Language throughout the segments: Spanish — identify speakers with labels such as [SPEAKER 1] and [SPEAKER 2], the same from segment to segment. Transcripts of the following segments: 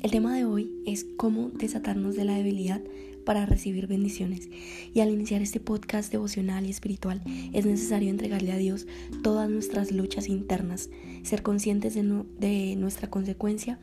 [SPEAKER 1] El tema de hoy es cómo desatarnos de la debilidad para recibir bendiciones. Y al iniciar este podcast devocional y espiritual es necesario entregarle a Dios todas nuestras luchas internas, ser conscientes de, nuestra consecuencia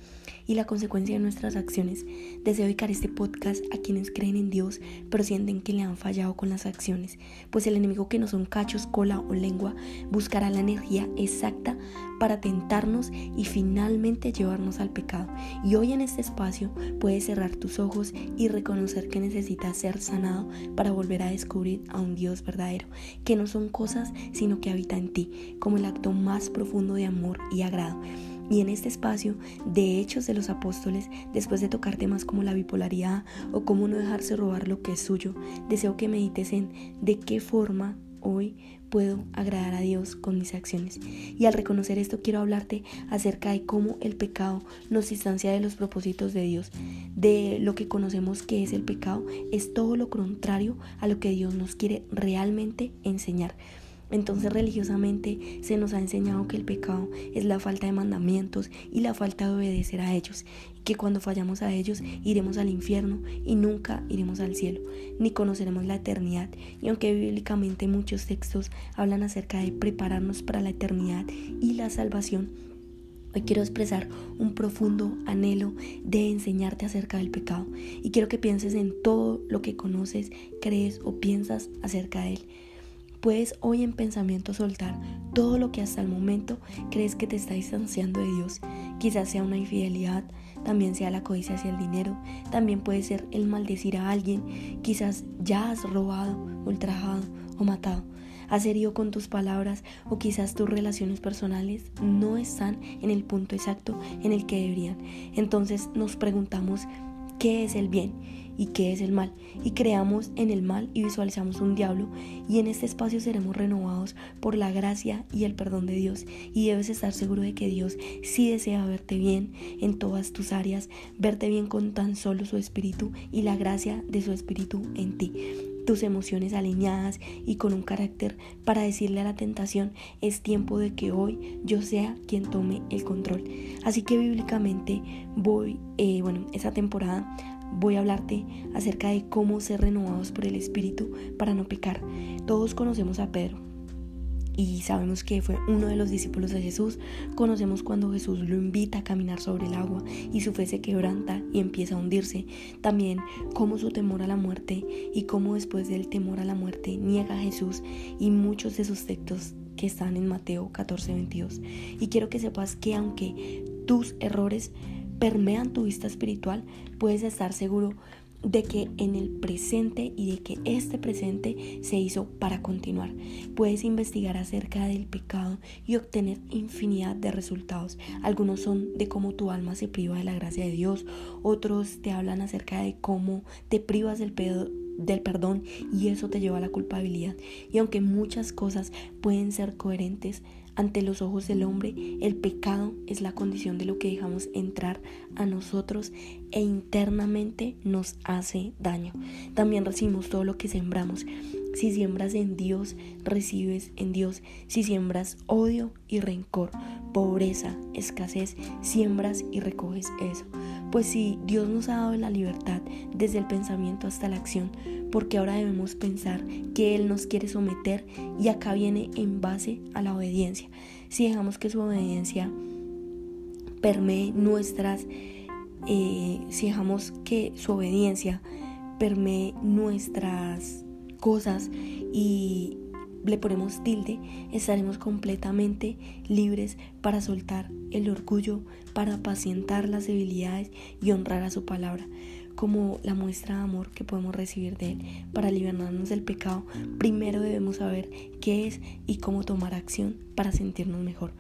[SPEAKER 1] y la consecuencia de nuestras acciones. Deseo dedicar este podcast a quienes creen en Dios pero sienten que le han fallado con las acciones, pues el enemigo que no son cachos, cola o lengua buscará la energía exacta para tentarnos y finalmente llevarnos al pecado. Y hoy en este espacio puedes cerrar tus ojos y reconocer que necesitas ser sanado para volver a descubrir a un Dios verdadero, que no son cosas sino que habita en ti, como el acto más profundo de amor y agrado. Y en este espacio de Hechos de los Apóstoles, después de tocar temas como la bipolaridad o cómo no dejarse robar lo que es suyo, deseo que medites en de qué forma hoy puedo agradar a Dios con mis acciones. Y al reconocer esto quiero hablarte acerca de cómo el pecado nos distancia de los propósitos de Dios. De lo que conocemos que es el pecado es todo lo contrario a lo que Dios nos quiere realmente enseñar. Entonces religiosamente se nos ha enseñado que el pecado es la falta de mandamientos y la falta de obedecer a ellos, que cuando fallamos a ellos iremos al infierno y nunca iremos al cielo, ni conoceremos la eternidad. Y aunque bíblicamente muchos textos hablan acerca de prepararnos para la eternidad y la salvación, Hoy quiero expresar un profundo anhelo de enseñarte acerca del pecado y quiero que pienses en todo lo que conoces, crees o piensas acerca de él. Puedes hoy en pensamiento soltar todo lo que hasta el momento crees que te está distanciando de Dios. Quizás sea una infidelidad, también sea la codicia hacia el dinero, también puede ser el maldecir a alguien, quizás ya has robado, ultrajado o matado. Has herido con tus palabras o quizás tus relaciones personales no están en el punto exacto en el que deberían. Entonces nos preguntamos, ¿qué es el bien? Y qué es el mal, y creamos en el mal y visualizamos un diablo, y en este espacio seremos renovados por la gracia y el perdón de Dios, y debes estar seguro de que Dios sí desea verte bien en todas tus áreas, verte bien con tan solo su espíritu y la gracia de su espíritu en ti. Tus emociones alineadas y con un carácter para decirle a la tentación, es tiempo de que hoy yo sea quien tome el control. Así que bíblicamente voy, eh, bueno, esa temporada voy a hablarte acerca de cómo ser renovados por el Espíritu para no pecar. Todos conocemos a Pedro y sabemos que fue uno de los discípulos de Jesús. Conocemos cuando Jesús lo invita a caminar sobre el agua y su fe se quebranta y empieza a hundirse. También cómo su temor a la muerte y cómo después del temor a la muerte niega a Jesús y muchos de sus textos que están en Mateo 14, 22. Y quiero que sepas que aunque tus errores permean tu vista espiritual, puedes estar seguro de que en el presente y de que este presente se hizo para continuar. Puedes investigar acerca del pecado y obtener infinidad de resultados. Algunos son de cómo tu alma se priva de la gracia de Dios, otros te hablan acerca de cómo te privas del del perdón y eso te lleva a la culpabilidad. Y aunque muchas cosas pueden ser coherentes, ante los ojos del hombre, el pecado es la condición de lo que dejamos entrar a nosotros e internamente nos hace daño. También recibimos todo lo que sembramos. Si siembras en Dios, recibes en Dios. Si siembras odio y rencor, pobreza, escasez, siembras y recoges eso. Pues si Dios nos ha dado la libertad desde el pensamiento hasta la acción, porque ahora debemos pensar que Él nos quiere someter y acá viene en base a la obediencia. Si dejamos que su obediencia permee nuestras, eh, si dejamos que su obediencia permee nuestras cosas y le ponemos tilde, estaremos completamente libres para soltar el orgullo, para apacientar las debilidades y honrar a su palabra como la muestra de amor que podemos recibir de Él para liberarnos del pecado, primero debemos saber qué es y cómo tomar acción para sentirnos mejor.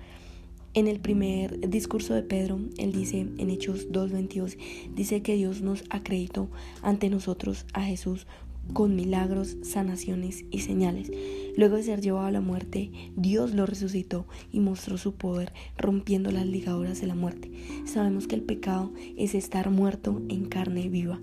[SPEAKER 1] En el primer discurso de Pedro, él dice en Hechos 2.22, dice que Dios nos acreditó ante nosotros a Jesús con milagros, sanaciones y señales. Luego de ser llevado a la muerte, Dios lo resucitó y mostró su poder rompiendo las ligaduras de la muerte. Sabemos que el pecado es estar muerto en carne viva.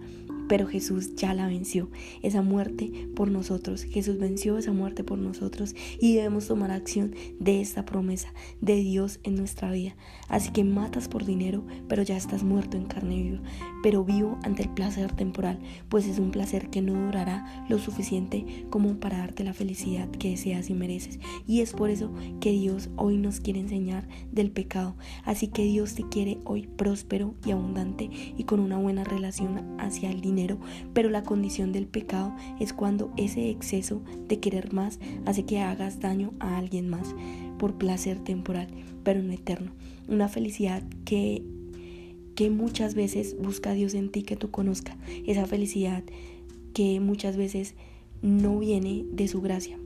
[SPEAKER 1] Pero Jesús ya la venció, esa muerte por nosotros. Jesús venció esa muerte por nosotros y debemos tomar acción de esta promesa de Dios en nuestra vida. Así que matas por dinero, pero ya estás muerto en carne viva, pero vivo ante el placer temporal, pues es un placer que no durará lo suficiente como para darte la felicidad que deseas y mereces. Y es por eso que Dios hoy nos quiere enseñar del pecado. Así que Dios te quiere hoy próspero y abundante y con una buena relación hacia el dinero, pero la condición del pecado es cuando ese exceso de querer más hace que hagas daño a alguien más por placer temporal, pero no eterno. Una felicidad que que muchas veces busca Dios en ti que tú conozca, esa felicidad que muchas veces no viene de su gracia,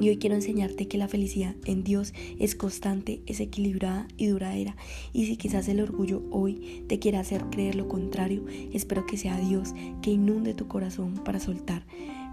[SPEAKER 1] y hoy quiero enseñarte que la felicidad en Dios es constante, es equilibrada y duradera. Y si quizás el orgullo hoy te quiera hacer creer lo contrario, espero que sea Dios que inunde tu corazón para soltar.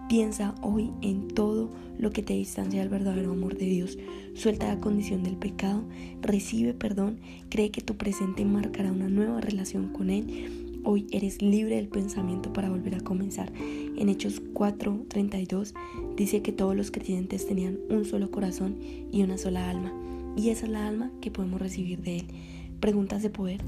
[SPEAKER 1] Piensa hoy en todo lo que te distancia del verdadero amor de Dios. Suelta la condición del pecado, recibe perdón, cree que tu presente marcará una nueva relación con Él Hoy eres libre del pensamiento para volver a comenzar. En Hechos 4:32 dice que todos los creyentes tenían un solo corazón y una sola alma. Y esa es la alma que podemos recibir de Él. Preguntas de poder.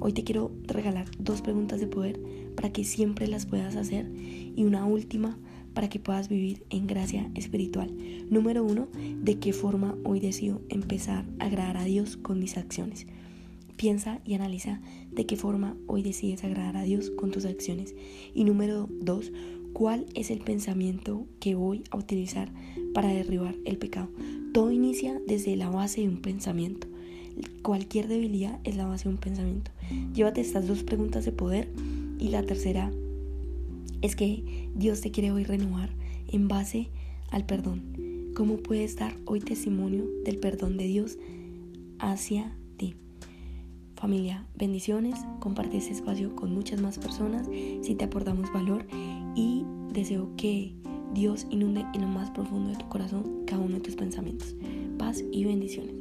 [SPEAKER 1] Hoy te quiero regalar dos preguntas de poder para que siempre las puedas hacer. Y una última para que puedas vivir en gracia espiritual. Número uno, ¿de qué forma hoy decido empezar a agradar a Dios con mis acciones? Piensa y analiza de qué forma hoy decides agradar a Dios con tus acciones. Y número dos, ¿cuál es el pensamiento que voy a utilizar para derribar el pecado? Todo inicia desde la base de un pensamiento. Cualquier debilidad es la base de un pensamiento. Llévate estas dos preguntas de poder y la tercera es que Dios te quiere hoy renovar en base al perdón. ¿Cómo puedes dar hoy testimonio del perdón de Dios hacia Familia, bendiciones, comparte este espacio con muchas más personas si te aportamos valor y deseo que Dios inunde en lo más profundo de tu corazón cada uno de tus pensamientos. Paz y bendiciones.